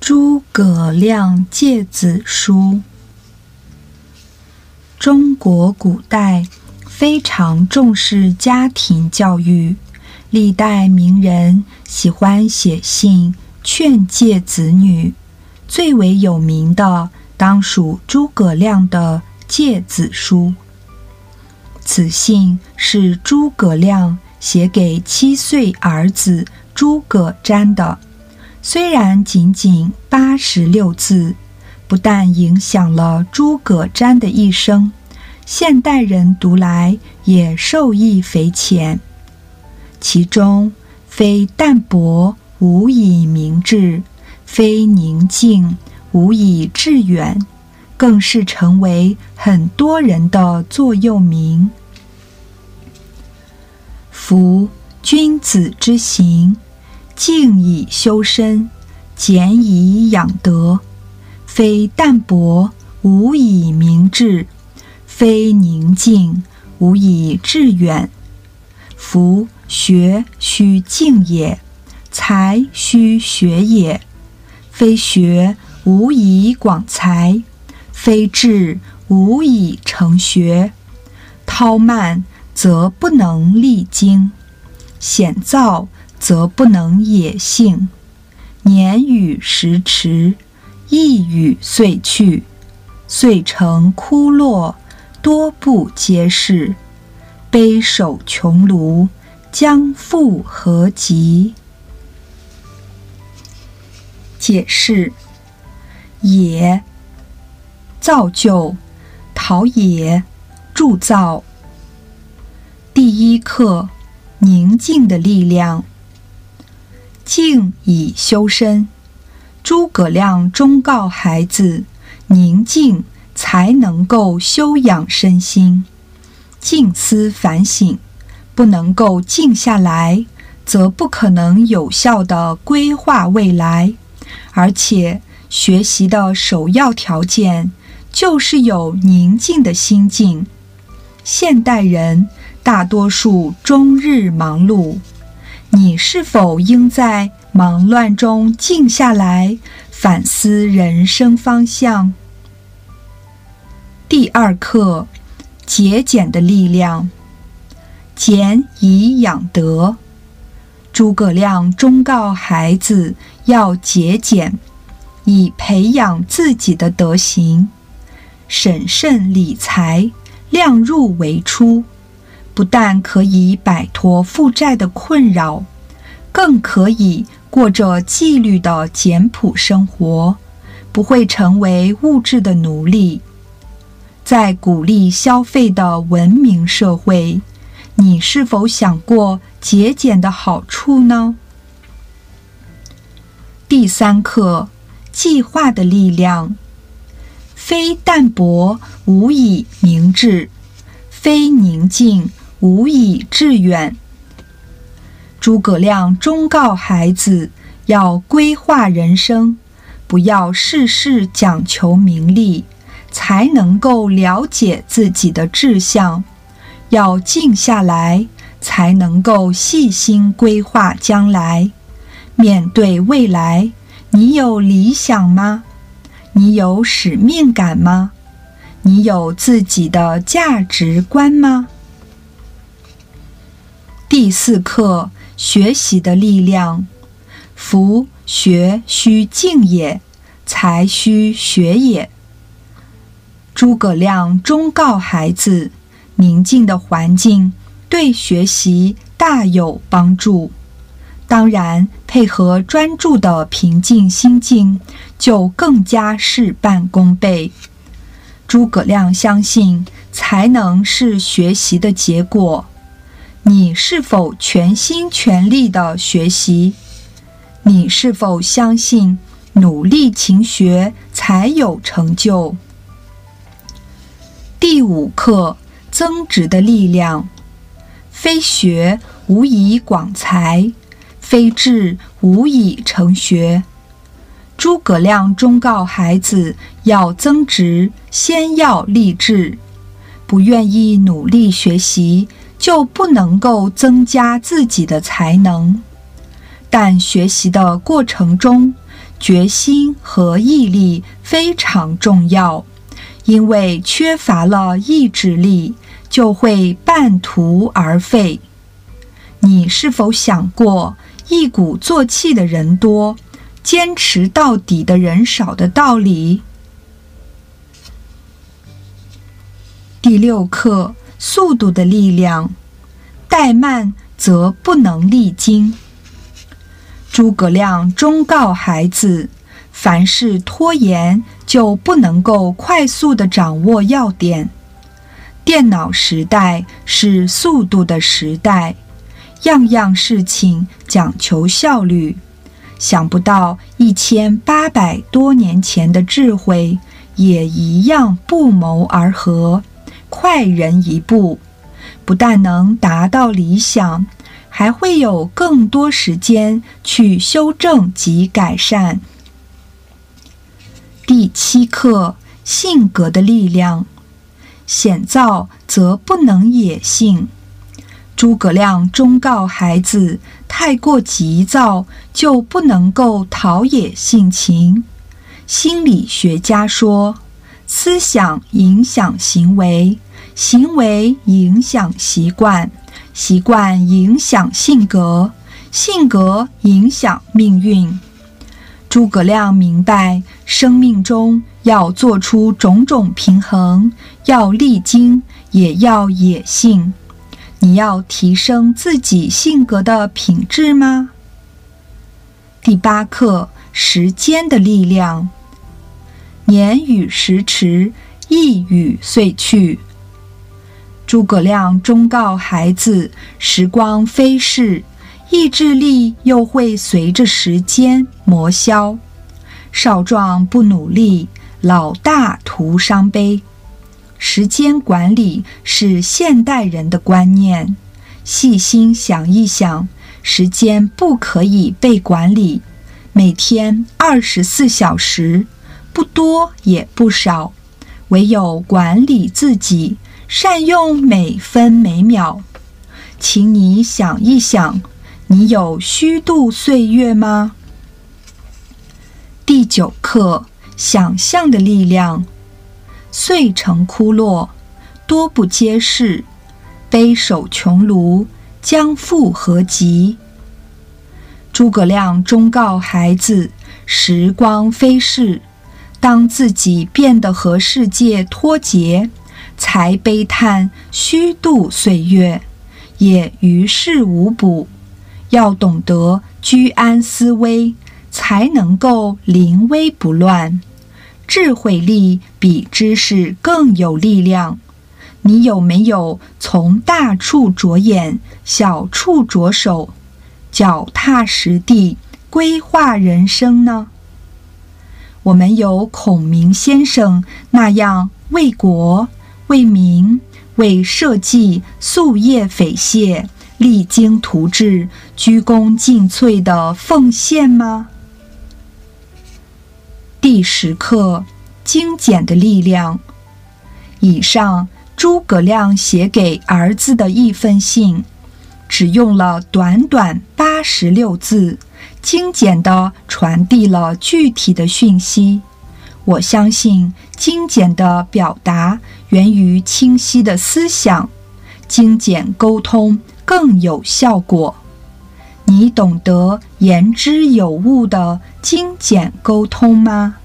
诸葛亮诫子书。中国古代非常重视家庭教育，历代名人喜欢写信劝诫子女，最为有名的当属诸葛亮的诫子书。此信是诸葛亮写给七岁儿子诸葛瞻的。虽然仅仅八十六字，不但影响了诸葛瞻的一生，现代人读来也受益匪浅。其中“非淡泊无以明志，非宁静无以致远”，更是成为很多人的座右铭。夫君子之行。静以修身，俭以养德，非淡泊无以明志，非宁静无以致远。夫学须静也，才须学也。非学无以广才，非志无以成学。韬慢则不能励精，险躁。则不能野性，年与时驰，意与岁去，遂成枯落，多不接世，悲守穷庐，将复何及？解释：也，造就，陶冶，铸造。第一课：宁静的力量。静以修身，诸葛亮忠告孩子：宁静才能够修养身心，静思反省。不能够静下来，则不可能有效的规划未来。而且，学习的首要条件就是有宁静的心境。现代人大多数终日忙碌。你是否应在忙乱中静下来，反思人生方向？第二课：节俭的力量。俭以养德。诸葛亮忠告孩子要节俭，以培养自己的德行，审慎理财，量入为出。不但可以摆脱负债的困扰，更可以过着纪律的简朴生活，不会成为物质的奴隶。在鼓励消费的文明社会，你是否想过节俭的好处呢？第三课：计划的力量。非淡泊无以明志，非宁静。无以致远。诸葛亮忠告孩子要规划人生，不要事事讲求名利，才能够了解自己的志向。要静下来，才能够细心规划将来。面对未来，你有理想吗？你有使命感吗？你有自己的价值观吗？第四课：学习的力量。夫学须静也，才须学也。诸葛亮忠告孩子：宁静的环境对学习大有帮助。当然，配合专注的平静心境，就更加事半功倍。诸葛亮相信，才能是学习的结果。你是否全心全力的学习？你是否相信努力勤学才有成就？第五课：增值的力量。非学无以广才，非志无以成学。诸葛亮忠告孩子要增值，先要立志。不愿意努力学习。就不能够增加自己的才能。但学习的过程中，决心和毅力非常重要，因为缺乏了意志力，就会半途而废。你是否想过，一鼓作气的人多，坚持到底的人少的道理？第六课：速度的力量。怠慢则不能励精。诸葛亮忠告孩子：凡事拖延，就不能够快速的掌握要点。电脑时代是速度的时代，样样事情讲求效率。想不到一千八百多年前的智慧，也一样不谋而合，快人一步。不但能达到理想，还会有更多时间去修正及改善。第七课：性格的力量。险躁则不能野性。诸葛亮忠告孩子：太过急躁就不能够陶冶性情。心理学家说，思想影响行为。行为影响习惯，习惯影响性格，性格影响命运。诸葛亮明白，生命中要做出种种平衡，要励精，也要野性。你要提升自己性格的品质吗？第八课：时间的力量。年与时迟，一与岁去。诸葛亮忠告孩子：时光飞逝，意志力又会随着时间磨消。少壮不努力，老大徒伤悲。时间管理是现代人的观念。细心想一想，时间不可以被管理。每天二十四小时，不多也不少，唯有管理自己。善用每分每秒，请你想一想，你有虚度岁月吗？第九课：想象的力量。遂成枯落，多不接世；悲守穷庐，将复何及？诸葛亮忠告孩子：时光飞逝，当自己变得和世界脱节。才悲叹虚度岁月，也于事无补。要懂得居安思危，才能够临危不乱。智慧力比知识更有力量。你有没有从大处着眼，小处着手，脚踏实地规划人生呢？我们有孔明先生那样为国。为民、为社稷夙夜匪懈、励精图治、鞠躬尽瘁的奉献吗？第十课：精简的力量。以上诸葛亮写给儿子的一封信，只用了短短八十六字，精简地传递了具体的讯息。我相信精简的表达源于清晰的思想，精简沟通更有效果。你懂得言之有物的精简沟通吗？